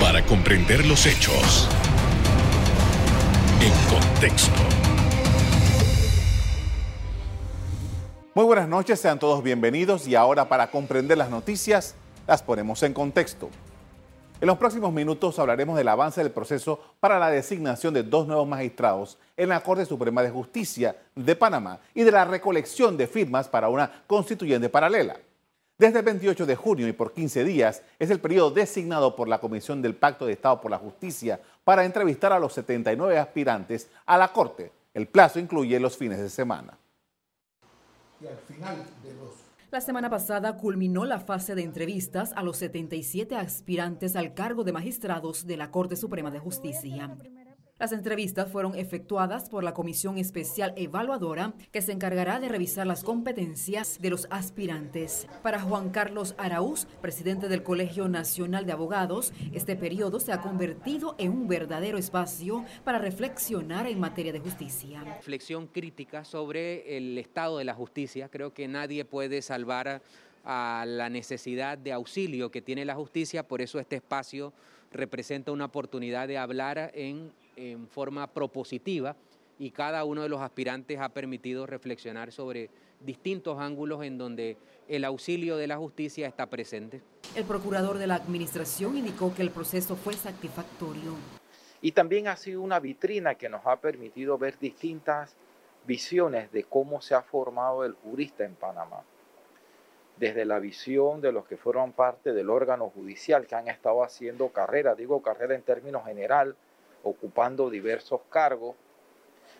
Para comprender los hechos en contexto. Muy buenas noches, sean todos bienvenidos y ahora para comprender las noticias las ponemos en contexto. En los próximos minutos hablaremos del avance del proceso para la designación de dos nuevos magistrados en la Corte Suprema de Justicia de Panamá y de la recolección de firmas para una constituyente paralela. Desde el 28 de junio y por 15 días es el periodo designado por la Comisión del Pacto de Estado por la Justicia para entrevistar a los 79 aspirantes a la Corte. El plazo incluye los fines de semana. Y al final de los la semana pasada culminó la fase de entrevistas a los 77 aspirantes al cargo de magistrados de la Corte Suprema de Justicia. Las entrevistas fueron efectuadas por la Comisión Especial Evaluadora que se encargará de revisar las competencias de los aspirantes. Para Juan Carlos Araúz, presidente del Colegio Nacional de Abogados, este periodo se ha convertido en un verdadero espacio para reflexionar en materia de justicia. Reflexión crítica sobre el estado de la justicia. Creo que nadie puede salvar a la necesidad de auxilio que tiene la justicia, por eso este espacio representa una oportunidad de hablar en en forma propositiva y cada uno de los aspirantes ha permitido reflexionar sobre distintos ángulos en donde el auxilio de la justicia está presente. El procurador de la Administración indicó que el proceso fue satisfactorio. Y también ha sido una vitrina que nos ha permitido ver distintas visiones de cómo se ha formado el jurista en Panamá. Desde la visión de los que fueron parte del órgano judicial, que han estado haciendo carrera, digo carrera en términos general, ocupando diversos cargos,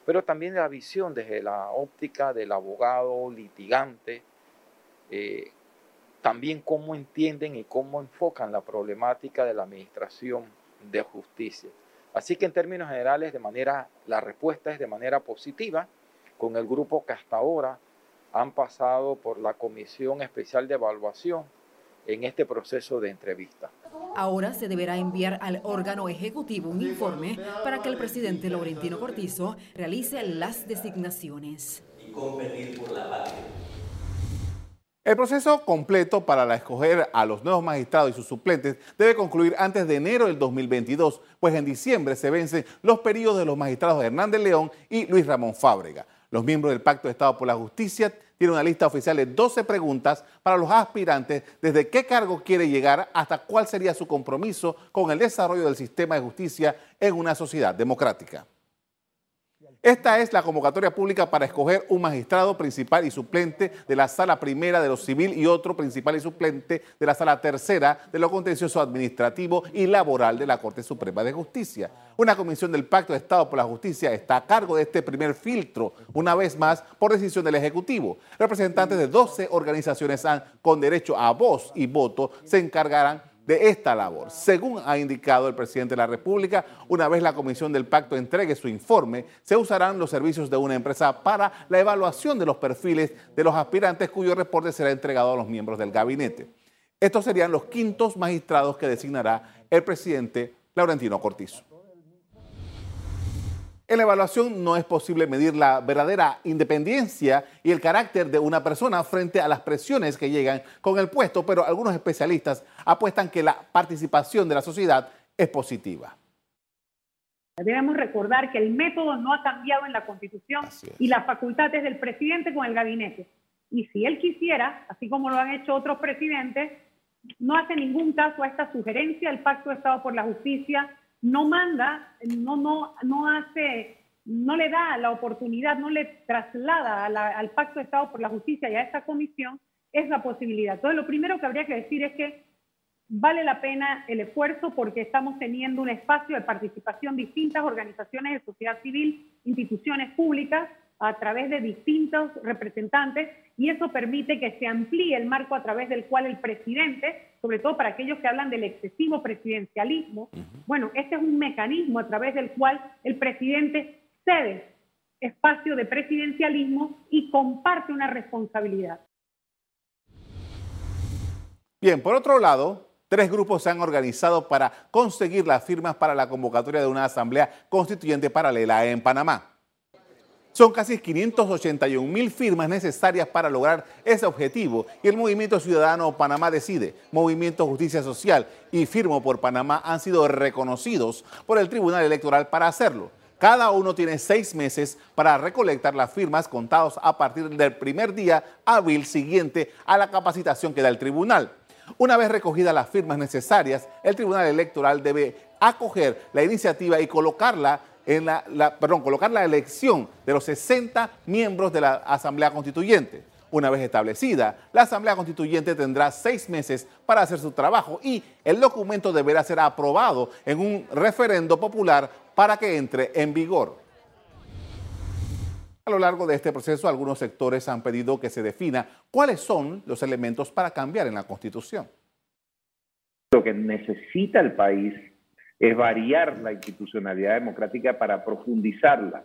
pero también la visión desde la óptica del abogado litigante, eh, también cómo entienden y cómo enfocan la problemática de la administración de justicia. Así que en términos generales, de manera, la respuesta es de manera positiva, con el grupo que hasta ahora han pasado por la Comisión Especial de Evaluación en este proceso de entrevista. Ahora se deberá enviar al órgano ejecutivo un informe para que el presidente Laurentino Cortizo realice las designaciones. El proceso completo para escoger a los nuevos magistrados y sus suplentes debe concluir antes de enero del 2022, pues en diciembre se vencen los periodos de los magistrados Hernández León y Luis Ramón Fábrega. Los miembros del Pacto de Estado por la Justicia tienen una lista oficial de 12 preguntas para los aspirantes desde qué cargo quiere llegar hasta cuál sería su compromiso con el desarrollo del sistema de justicia en una sociedad democrática. Esta es la convocatoria pública para escoger un magistrado principal y suplente de la sala primera de lo civil y otro principal y suplente de la sala tercera de lo contencioso administrativo y laboral de la Corte Suprema de Justicia. Una comisión del Pacto de Estado por la Justicia está a cargo de este primer filtro, una vez más por decisión del Ejecutivo. Representantes de 12 organizaciones con derecho a voz y voto se encargarán de esta labor. Según ha indicado el presidente de la República, una vez la Comisión del Pacto entregue su informe, se usarán los servicios de una empresa para la evaluación de los perfiles de los aspirantes cuyo reporte será entregado a los miembros del gabinete. Estos serían los quintos magistrados que designará el presidente Laurentino Cortizo. En la evaluación no es posible medir la verdadera independencia y el carácter de una persona frente a las presiones que llegan con el puesto, pero algunos especialistas apuestan que la participación de la sociedad es positiva. Debemos recordar que el método no ha cambiado en la Constitución y las facultades del presidente con el gabinete. Y si él quisiera, así como lo han hecho otros presidentes, no hace ningún caso a esta sugerencia del Pacto de Estado por la Justicia no manda, no, no, no hace, no le da la oportunidad, no le traslada al Pacto de Estado por la Justicia y a esta comisión esa posibilidad. Entonces, lo primero que habría que decir es que vale la pena el esfuerzo porque estamos teniendo un espacio de participación de distintas organizaciones de sociedad civil, instituciones públicas, a través de distintos representantes y eso permite que se amplíe el marco a través del cual el presidente, sobre todo para aquellos que hablan del excesivo presidencialismo, bueno, este es un mecanismo a través del cual el presidente cede espacio de presidencialismo y comparte una responsabilidad. Bien, por otro lado, tres grupos se han organizado para conseguir las firmas para la convocatoria de una asamblea constituyente paralela en Panamá. Son casi 581 mil firmas necesarias para lograr ese objetivo y el Movimiento Ciudadano Panamá Decide, Movimiento Justicia Social y Firmo por Panamá han sido reconocidos por el Tribunal Electoral para hacerlo. Cada uno tiene seis meses para recolectar las firmas contados a partir del primer día hábil siguiente a la capacitación que da el tribunal. Una vez recogidas las firmas necesarias, el Tribunal Electoral debe acoger la iniciativa y colocarla en la, perdón, colocar la elección de los 60 miembros de la Asamblea Constituyente. Una vez establecida, la Asamblea Constituyente tendrá seis meses para hacer su trabajo y el documento deberá ser aprobado en un referendo popular para que entre en vigor. A lo largo de este proceso, algunos sectores han pedido que se defina cuáles son los elementos para cambiar en la Constitución. Lo que necesita el país es variar la institucionalidad democrática para profundizarla,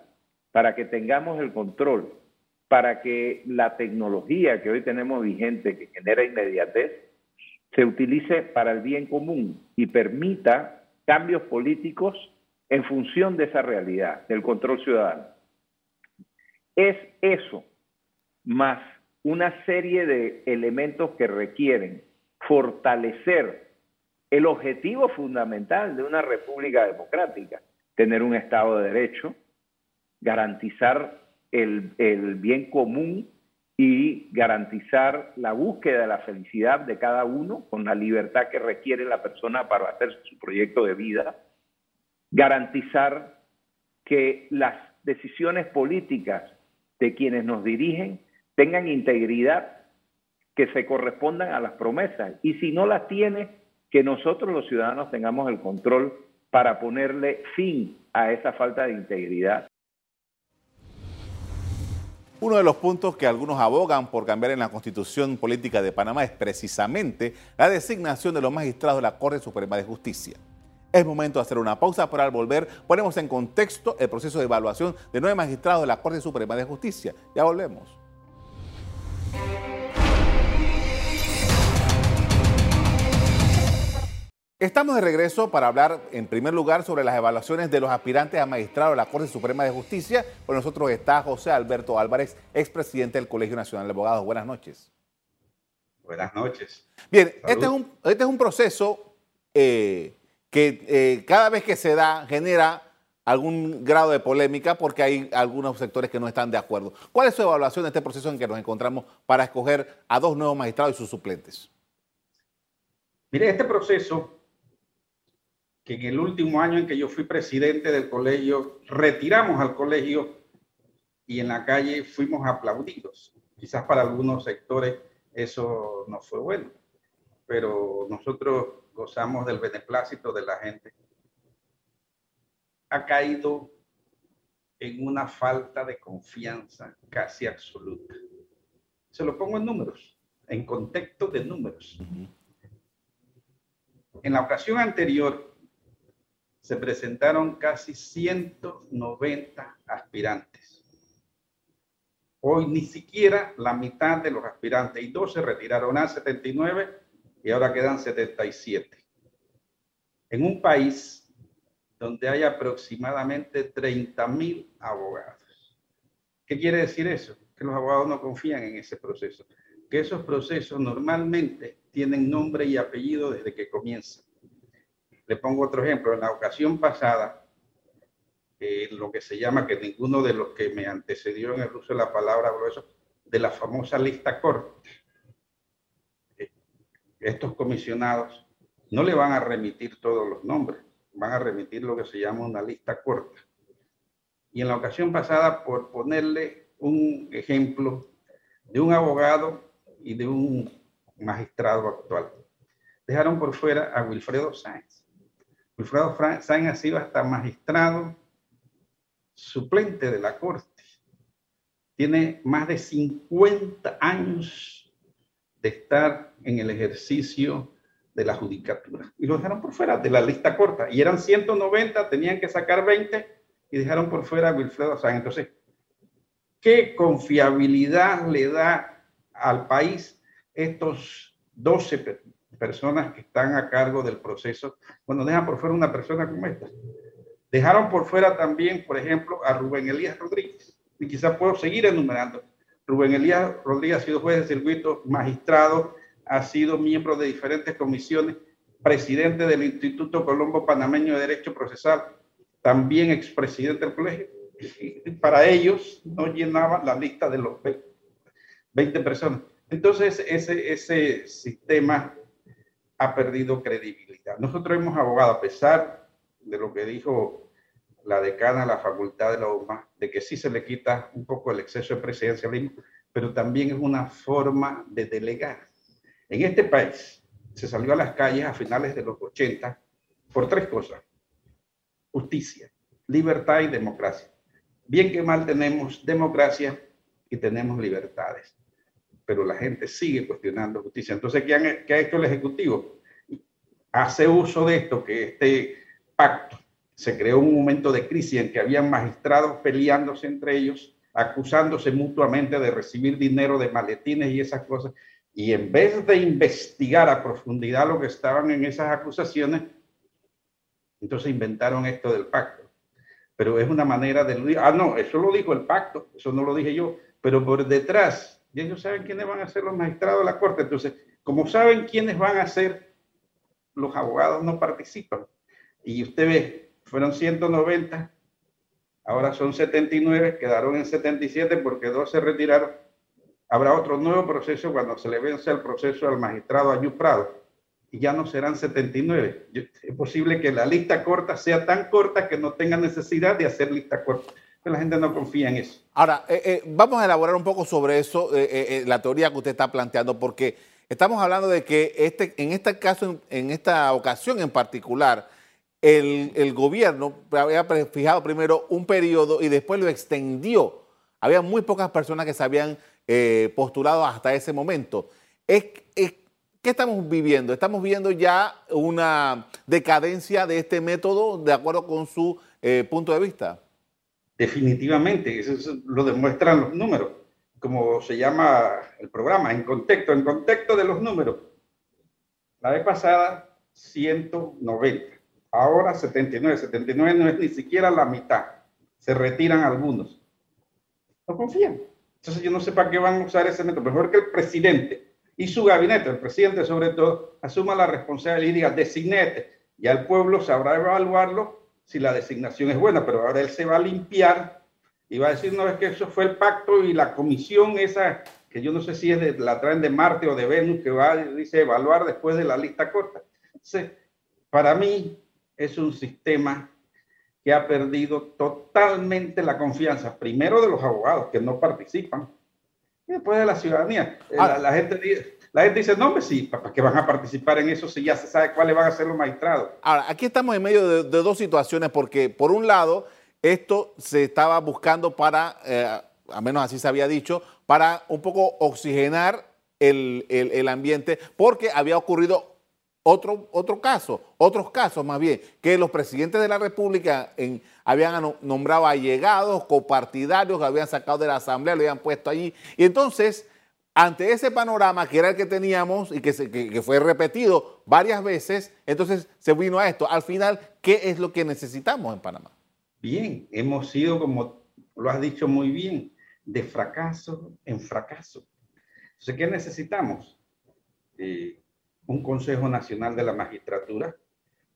para que tengamos el control, para que la tecnología que hoy tenemos vigente, que genera inmediatez, se utilice para el bien común y permita cambios políticos en función de esa realidad, del control ciudadano. Es eso, más una serie de elementos que requieren fortalecer el objetivo fundamental de una república democrática, tener un Estado de Derecho, garantizar el, bien común y garantizar la búsqueda de la felicidad de cada uno con la libertad que requiere la persona para hacer su proyecto de vida, garantizar que las decisiones políticas de quienes nos dirigen tengan integridad, que se correspondan a las promesas. Y si no las tiene, que nosotros los ciudadanos tengamos el control para ponerle fin a esa falta de integridad. Uno de los puntos que algunos abogan por cambiar en la constitución política de Panamá es precisamente la designación de los magistrados de la Corte Suprema de Justicia. Es momento de hacer una pausa, pero al volver ponemos en contexto el proceso de evaluación de nueve magistrados de la Corte Suprema de Justicia. Ya volvemos. Estamos de regreso para hablar en primer lugar sobre las evaluaciones de los aspirantes a magistrado de la Corte Suprema de Justicia. Con nosotros está José Alberto Álvarez, expresidente del Colegio Nacional de Abogados. Buenas noches. Buenas noches. Bien, este es, un, este es un proceso eh, que eh, cada vez que se da genera algún grado de polémica porque hay algunos sectores que no están de acuerdo. ¿Cuál es su evaluación de este proceso en que nos encontramos para escoger a dos nuevos magistrados y sus suplentes? Mire, este proceso que en el último año en que yo fui presidente del colegio, retiramos al colegio y en la calle fuimos aplaudidos. Quizás para algunos sectores eso no fue bueno, pero nosotros gozamos del beneplácito de la gente. Ha caído en una falta de confianza casi absoluta. Se lo pongo en números, en contexto de números. En la ocasión anterior, se presentaron casi 190 aspirantes. Hoy ni siquiera la mitad de los aspirantes y dos se retiraron a 79 y ahora quedan 77. En un país donde hay aproximadamente 30 mil abogados. ¿Qué quiere decir eso? Que los abogados no confían en ese proceso. Que esos procesos normalmente tienen nombre y apellido desde que comienzan. Le pongo otro ejemplo. En la ocasión pasada, lo que se llama, que ninguno de los que me antecedió en el uso de la palabra grueso, de la famosa lista corta. Estos comisionados no le van a remitir todos los nombres, van a remitir lo que se llama una lista corta. Y en la ocasión pasada, por ponerle un ejemplo de un abogado y de un magistrado actual, dejaron por fuera a Wilfredo Sáenz. Wilfredo Sainz ha sido hasta magistrado suplente de la Corte. Tiene más de 50 años de estar en el ejercicio de la judicatura. Y lo dejaron por fuera de la lista corta. Y eran 190, tenían que sacar 20 y dejaron por fuera a Wilfredo Sainz. Entonces, ¿qué confiabilidad le da al país estos 12 personas que están a cargo del proceso, cuando dejan por fuera una persona como esta. Dejaron por fuera también, por ejemplo, a Rubén Elías Rodríguez, y quizás puedo seguir enumerando. Rubén Elías Rodríguez ha sido juez de circuito, magistrado, ha sido miembro de diferentes comisiones, presidente del Instituto Colombo Panameño de Derecho Procesal, también expresidente del colegio. para ellos no llenaba la lista de los 20 personas. Entonces, ese, ese sistema ha perdido credibilidad. Nosotros hemos abogado, a pesar de lo que dijo la decana de la facultad de la UMA, de que sí se le quita un poco el exceso de presidencialismo, pero también es una forma de delegar. En este país se salió a las calles a finales de los 80 por tres cosas. Justicia, libertad y democracia. Bien que mal tenemos democracia y tenemos libertades, pero la gente sigue cuestionando justicia. Entonces, ¿qué, ha hecho el Ejecutivo? Hace uso de esto, que este pacto se creó un momento de crisis en que habían magistrados peleándose entre ellos, acusándose mutuamente de recibir dinero de maletines y esas cosas. Y en vez de investigar a profundidad lo que estaban en esas acusaciones, entonces inventaron esto del pacto. Pero es una manera de... Ah, no, eso lo dijo el pacto, eso no lo dije yo, pero por detrás, y ellos saben quiénes van a ser los magistrados de la Corte. Entonces, como saben quiénes van a ser, los abogados no participan. Y usted ve, fueron 190, ahora son 79, quedaron en 77 porque dos se retiraron. Habrá otro nuevo proceso cuando se le vence el proceso al magistrado Ayú Prado y ya no serán 79. Es posible que la lista corta sea tan corta que no tenga necesidad de hacer lista corta. Pero la gente no confía en eso. Ahora, eh, eh, vamos a elaborar un poco sobre eso, eh, la teoría que usted está planteando, porque estamos hablando de que este, en este caso, en esta ocasión en particular, el, gobierno había fijado primero un periodo y después lo extendió. Había muy pocas personas que se habían postulado hasta ese momento. Es, ¿Qué estamos viviendo? Estamos viendo ya una decadencia de este método de acuerdo con su punto de vista. Definitivamente, eso, lo demuestran los números, como se llama el programa, en contexto, en contexto de los números. La vez pasada, 190 Ahora 79, 79 no es ni siquiera la mitad. Se retiran algunos. No confían. Entonces yo no sé para qué van a usar ese método. Mejor que el presidente y su gabinete, el presidente sobre todo, asuma la responsabilidad y diga, designete. Y al pueblo sabrá evaluarlo si la designación es buena, pero ahora él se va a limpiar y va a decir, no, es que eso fue el pacto y la comisión esa, que yo no sé si es de, la traen de Marte o de Venus, que va, dice, evaluar después de la lista corta. Para mí, es un sistema que ha perdido totalmente la confianza, primero de los abogados que no participan, y después de la ciudadanía. Eh, la, gente, la gente dice, no, hombre, sí, ¿para qué van a participar en eso si ya se sabe cuáles van a ser los magistrados? Ahora, aquí estamos en medio de, dos situaciones, porque por un lado, esto se estaba buscando para, eh, al menos así se había dicho, para un poco oxigenar el, el ambiente, porque había ocurrido otro, otro caso, otros casos más bien, que los presidentes de la República habían nombrado allegados, copartidarios, que habían sacado de la Asamblea, lo habían puesto allí. Y entonces, ante ese panorama que era el que teníamos y que, que, fue repetido varias veces, entonces se vino a esto. Al final, ¿qué es lo que necesitamos en Panamá? Bien, hemos sido, como lo has dicho muy bien, de fracaso en fracaso. Entonces, ¿qué necesitamos? Eh, un Consejo Nacional de la Magistratura,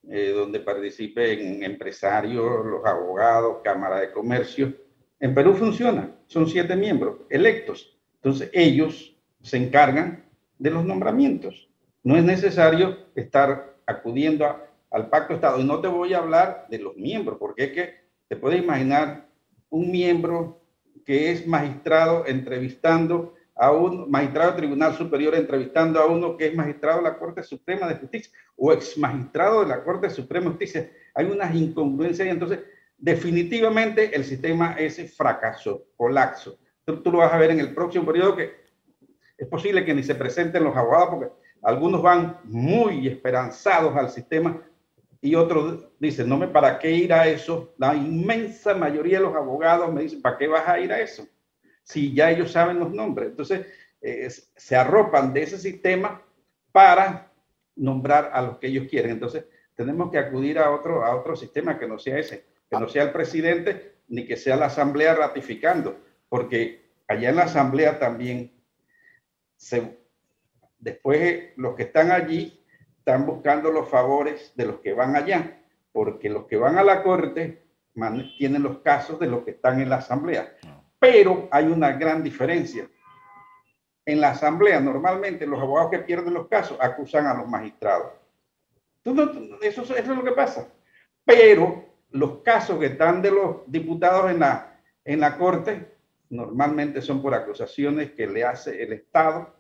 eh, donde participen empresarios, los abogados, Cámara de Comercio. En Perú funciona, son siete miembros electos. Entonces ellos se encargan de los nombramientos. No es necesario estar acudiendo al Pacto Estado. Y no te voy a hablar de los miembros, porque es que te puedes imaginar un miembro que es magistrado entrevistando a un magistrado del Tribunal Superior entrevistando a uno que es magistrado de la Corte Suprema de Justicia o ex magistrado de la Corte Suprema de Justicia. Hay unas incongruencias y entonces definitivamente el sistema ese fracasó, colapso. Tú, tú, lo vas a ver en el próximo periodo que es posible que ni se presenten los abogados porque algunos van muy esperanzados al sistema y otros dicen, no me, ¿para qué ir a eso? La inmensa mayoría de los abogados me dicen, ¿para qué vas a ir a eso? Si ya ellos saben los nombres. Entonces, eh, se arropan de ese sistema para nombrar a los que ellos quieren. Entonces, tenemos que acudir a otro, a otro sistema que no sea ese, que no sea el presidente ni que sea la asamblea ratificando. porque allá en la asamblea también, se, después los que están allí están buscando los favores de los que van allá, porque los que van a la corte tienen los casos de los que están en la asamblea. Pero hay una gran diferencia. En la asamblea, normalmente los abogados que pierden los casos acusan a los magistrados. Eso, es lo que pasa. Pero los casos que están de los diputados en la, en la corte normalmente son por acusaciones que le hace el Estado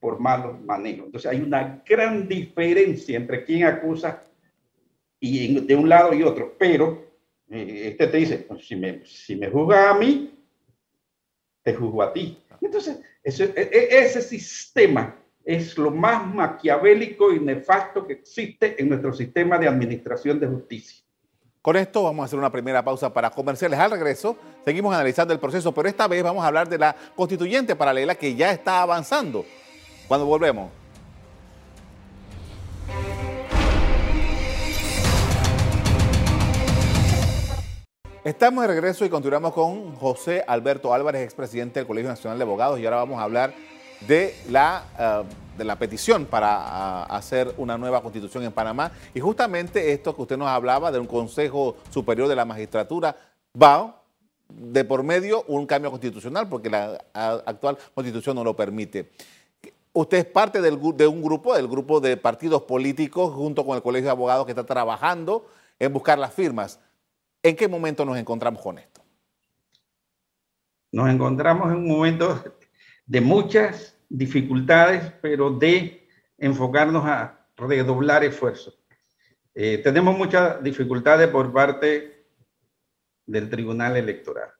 por malos manejos. Entonces hay una gran diferencia entre quien acusa y de un lado y otro, pero eh, este te dice, pues, si, me, si me juzga a mí, te juzgo a ti. Entonces, ese, e, e, ese sistema es lo más maquiavélico y nefasto que existe en nuestro sistema de administración de justicia. Con esto vamos a hacer una primera pausa para comerciales. Al regreso, seguimos analizando el proceso, pero esta vez vamos a hablar de la constituyente paralela que ya está avanzando. Cuando volvemos. Estamos de regreso y continuamos con José Alberto Álvarez, expresidente del Colegio Nacional de Abogados, y ahora vamos a hablar de la, eh, de la petición para ah, hacer una nueva constitución en Panamá. Y justamente esto que usted nos hablaba de un Consejo Superior de la Magistratura va de por medio un cambio constitucional, porque la actual constitución no lo permite. Usted es parte de un grupo, del grupo de partidos políticos, junto con el Colegio de Abogados que está trabajando en buscar las firmas. ¿En qué momento nos encontramos con esto? Nos encontramos en un momento de muchas dificultades, pero de enfocarnos a redoblar esfuerzos. Eh, tenemos muchas dificultades por parte del Tribunal Electoral.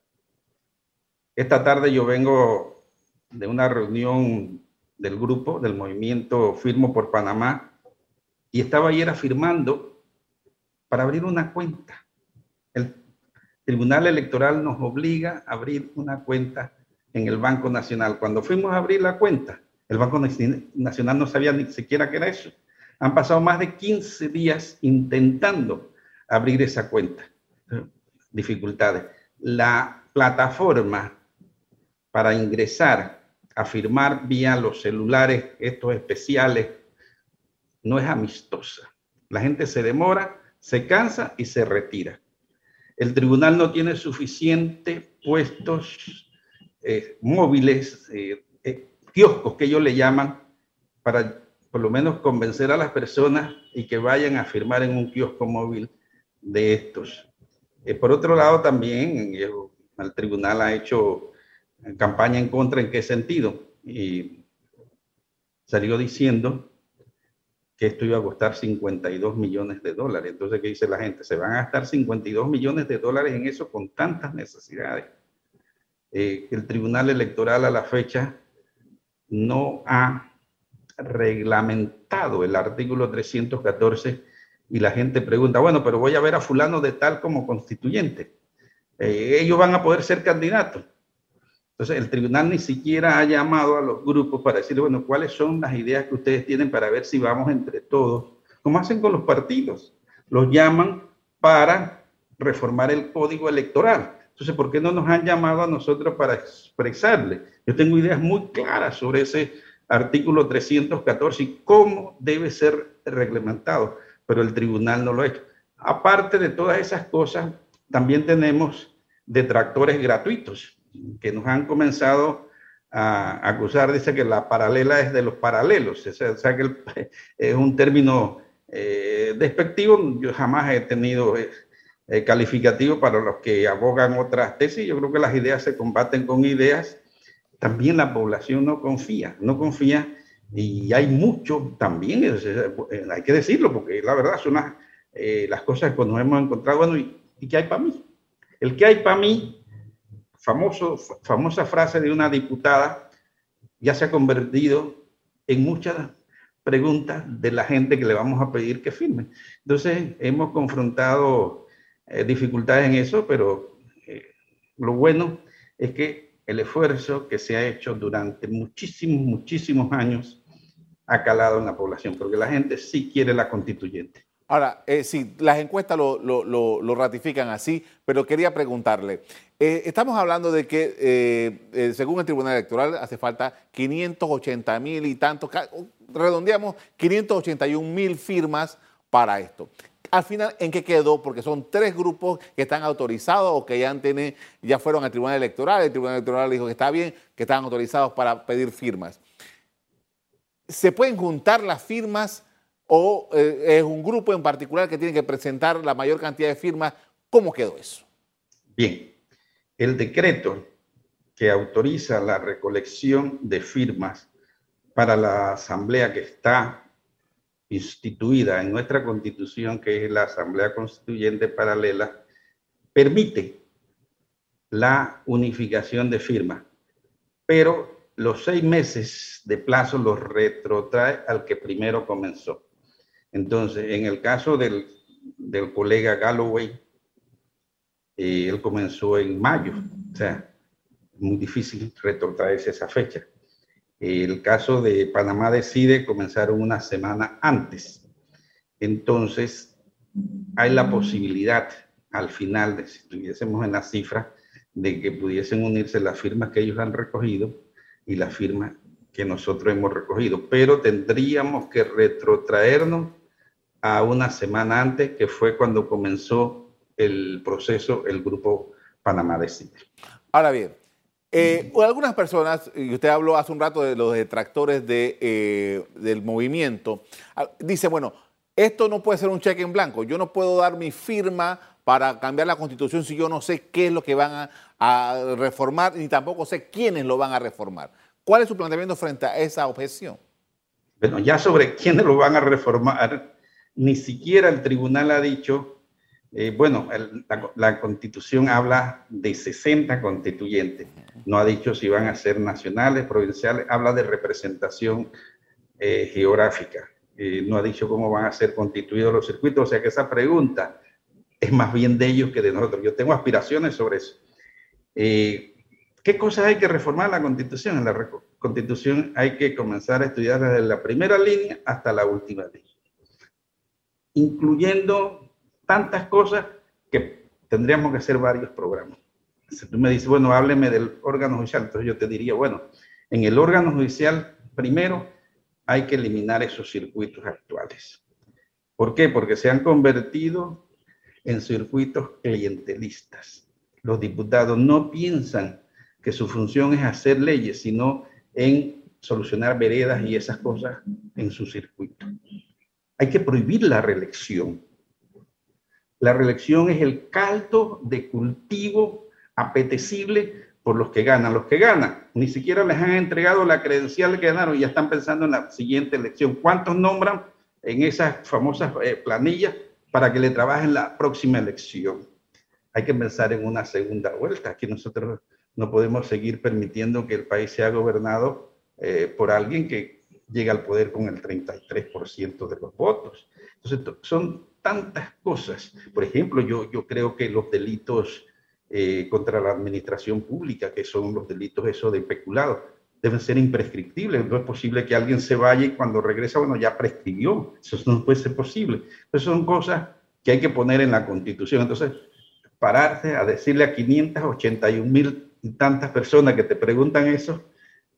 Esta tarde yo vengo de una reunión del grupo, del movimiento Firmo por Panamá, y estaba ayer afirmando para abrir una cuenta. El Tribunal Electoral nos obliga a abrir una cuenta en el Banco Nacional. Cuando fuimos a abrir la cuenta, el Banco Nacional no sabía ni siquiera qué era eso. Han pasado más de 15 días intentando abrir esa cuenta. Dificultades. La plataforma para ingresar afirmar vía los celulares estos especiales no es amistosa. La gente se demora, se cansa y se retira. El tribunal no tiene suficientes puestos eh, móviles, eh, eh, kioscos que ellos le llaman, para por lo menos convencer a las personas y que vayan a firmar en un kiosco móvil de estos. por otro lado, también el tribunal ha hecho campaña en contra, ¿en qué sentido? Y salió diciendo que esto iba a costar 52 millones de dólares. Entonces, ¿qué dice la gente? Se van a gastar 52 millones de dólares en eso con tantas necesidades. Eh, el Tribunal Electoral a la fecha no ha reglamentado el artículo 314 y la gente pregunta, bueno, pero voy a ver a fulano de tal como constituyente. Eh, ellos van a poder ser candidatos. Entonces, el tribunal ni siquiera ha llamado a los grupos para decir, bueno, cuáles son las ideas que ustedes tienen para ver si vamos entre todos, como hacen con los partidos. Los llaman para reformar el código electoral. Entonces, ¿por qué no nos han llamado a nosotros para expresarle? Yo tengo ideas muy claras sobre ese artículo 314 y cómo debe ser reglamentado, pero el tribunal no lo ha hecho. Aparte de todas esas cosas, también tenemos detractores gratuitos que nos han comenzado a acusar, dice que la paralela es de los paralelos, o sea, que es un término eh, despectivo, yo jamás he tenido eh, eh, calificativo para los que abogan otras tesis, yo creo que las ideas se combaten con ideas, también la población no confía, no confía. Y hay mucho también, hay que decirlo, porque la verdad son las, cosas que nos hemos encontrado, bueno, ¿y, y qué hay para mí? El que hay para mí famoso, famosa frase de una diputada ya se ha convertido en muchas preguntas de la gente que le vamos a pedir que firme. Entonces, hemos confrontado eh, dificultades en eso, pero eh, lo bueno es que el esfuerzo que se ha hecho durante muchísimos, muchísimos años ha calado en la población, porque la gente sí quiere la constituyente. Ahora, eh, sí, las encuestas lo, ratifican así, pero quería preguntarle, eh, estamos hablando de que, eh, según el Tribunal Electoral, hace falta 580 mil y tantos, redondeamos 581 mil firmas para esto. Al final, ¿en qué quedó? Porque son tres grupos que están autorizados o que ya, han ya fueron al Tribunal Electoral. El Tribunal Electoral dijo que está bien, que están autorizados para pedir firmas. ¿Se pueden juntar las firmas? O eh, es un grupo en particular que tiene que presentar la mayor cantidad de firmas. ¿Cómo quedó eso? Bien, el decreto que autoriza la recolección de firmas para la asamblea que está instituida en nuestra constitución, que es la Asamblea Constituyente Paralela, permite la unificación de firmas, pero los seis meses de plazo los retrotrae al que primero comenzó. Entonces, en el caso del, colega Galloway, eh, él comenzó en mayo, o sea, muy difícil retrotraerse esa fecha. El caso de Panamá Decide comenzaron una semana antes. Entonces, hay la posibilidad al final, si estuviésemos en la cifra, de que pudiesen unirse las firmas que ellos han recogido y las firmas que nosotros hemos recogido, pero tendríamos que retrotraernos a una semana antes, que fue cuando comenzó el proceso, el grupo Panamá Decide. Ahora bien, eh, algunas personas, y usted habló hace un rato de los detractores de, eh, del movimiento, ah, dice, bueno, esto no puede ser un cheque en blanco, yo no puedo dar mi firma para cambiar la constitución si yo no sé qué es lo que van a, a reformar, ni tampoco sé quiénes lo van a reformar. ¿Cuál es su planteamiento frente a esa objeción? Bueno, ya sobre quiénes lo van a reformar, ni siquiera el tribunal ha dicho, eh, bueno, la, constitución habla de 60 constituyentes, no ha dicho si van a ser nacionales, provinciales, habla de representación eh, geográfica, eh, no ha dicho cómo van a ser constituidos los circuitos, o sea que esa pregunta es más bien de ellos que de nosotros. Yo tengo aspiraciones sobre eso. ¿Qué cosas hay que reformar en la constitución? En la constitución hay que comenzar a estudiar desde la primera línea hasta la última línea incluyendo tantas cosas que tendríamos que hacer varios programas. Si tú me dices, bueno, hábleme del órgano judicial, entonces yo te diría, bueno, en el órgano judicial, primero hay que eliminar esos circuitos actuales. ¿Por qué? Porque se han convertido en circuitos clientelistas. Los diputados no piensan que su función es hacer leyes, sino en solucionar veredas y esas cosas en su circuito. Hay que prohibir la reelección. La reelección es el caldo de cultivo apetecible por los que ganan. Los que ganan ni siquiera les han entregado la credencial que ganaron y ya están pensando en la siguiente elección. ¿Cuántos nombran en esas famosas eh, planillas para que le trabajen la próxima elección? Hay que pensar en una segunda vuelta. Aquí nosotros no podemos seguir permitiendo que el país sea gobernado eh, por alguien que llega al poder con el 33% de los votos. Entonces, son tantas cosas. Por ejemplo, yo, yo creo que los delitos eh, contra la administración pública, que son los delitos eso de peculado, deben ser imprescriptibles. No es posible que alguien se vaya y cuando regresa, bueno, ya prescribió. Eso no puede ser posible. Entonces, son cosas que hay que poner en la Constitución. Entonces, pararse a decirle a 581 mil tantas personas que te preguntan eso,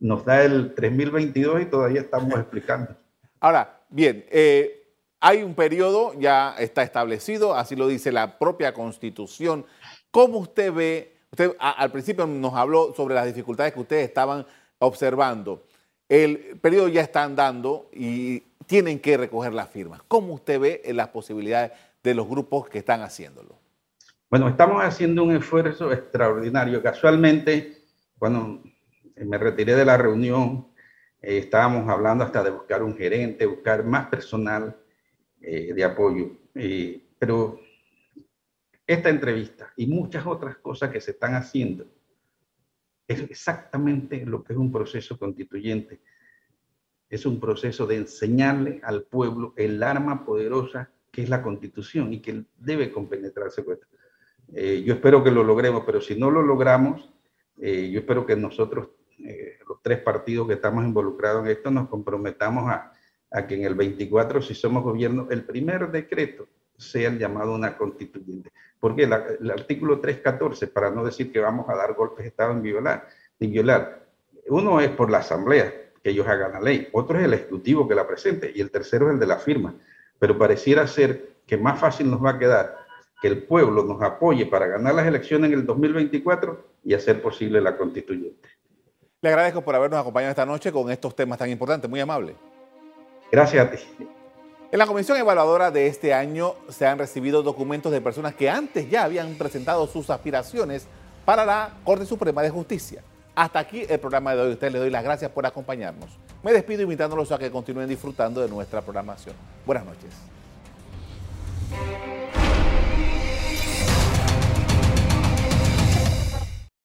nos da el 3022 y todavía estamos explicando. Ahora, bien, eh, hay un periodo, ya está establecido, así lo dice la propia Constitución. ¿Cómo usted ve, usted al principio nos habló sobre las dificultades que ustedes estaban observando. El periodo ya está andando y tienen que recoger las firmas. ¿Cómo usted ve las posibilidades de los grupos que están haciéndolo? Bueno, estamos haciendo un esfuerzo extraordinario. Casualmente, cuando eh, me retiré de la reunión, eh, estábamos hablando hasta de buscar un gerente, buscar más personal eh, de apoyo. pero esta entrevista y muchas otras cosas que se están haciendo es exactamente lo que es un proceso constituyente. Es un proceso de enseñarle al pueblo el arma poderosa que es la constitución y que debe compenetrarse con yo espero que lo logremos, pero si no lo logramos, yo espero que nosotros eh, los tres partidos que estamos involucrados en esto, nos comprometamos a, que en el 24, si somos gobierno, el primer decreto sea el llamado una constituyente. Porque el artículo 314, para no decir que vamos a dar golpes de Estado en violar, en violar, uno es por la asamblea, que ellos hagan la ley, otro es el ejecutivo que la presente y el tercero es el de la firma. Pero pareciera ser que más fácil nos va a quedar que el pueblo nos apoye para ganar las elecciones en el 2024 y hacer posible la constituyente. Le agradezco por habernos acompañado esta noche con estos temas tan importantes, muy amable. Gracias a ti. En la comisión evaluadora de este año se han recibido documentos de personas que antes ya habían presentado sus aspiraciones para la Corte Suprema de Justicia. Hasta aquí el programa de hoy. Ustedes les doy las gracias por acompañarnos. Me despido invitándolos a que continúen disfrutando de nuestra programación. Buenas noches.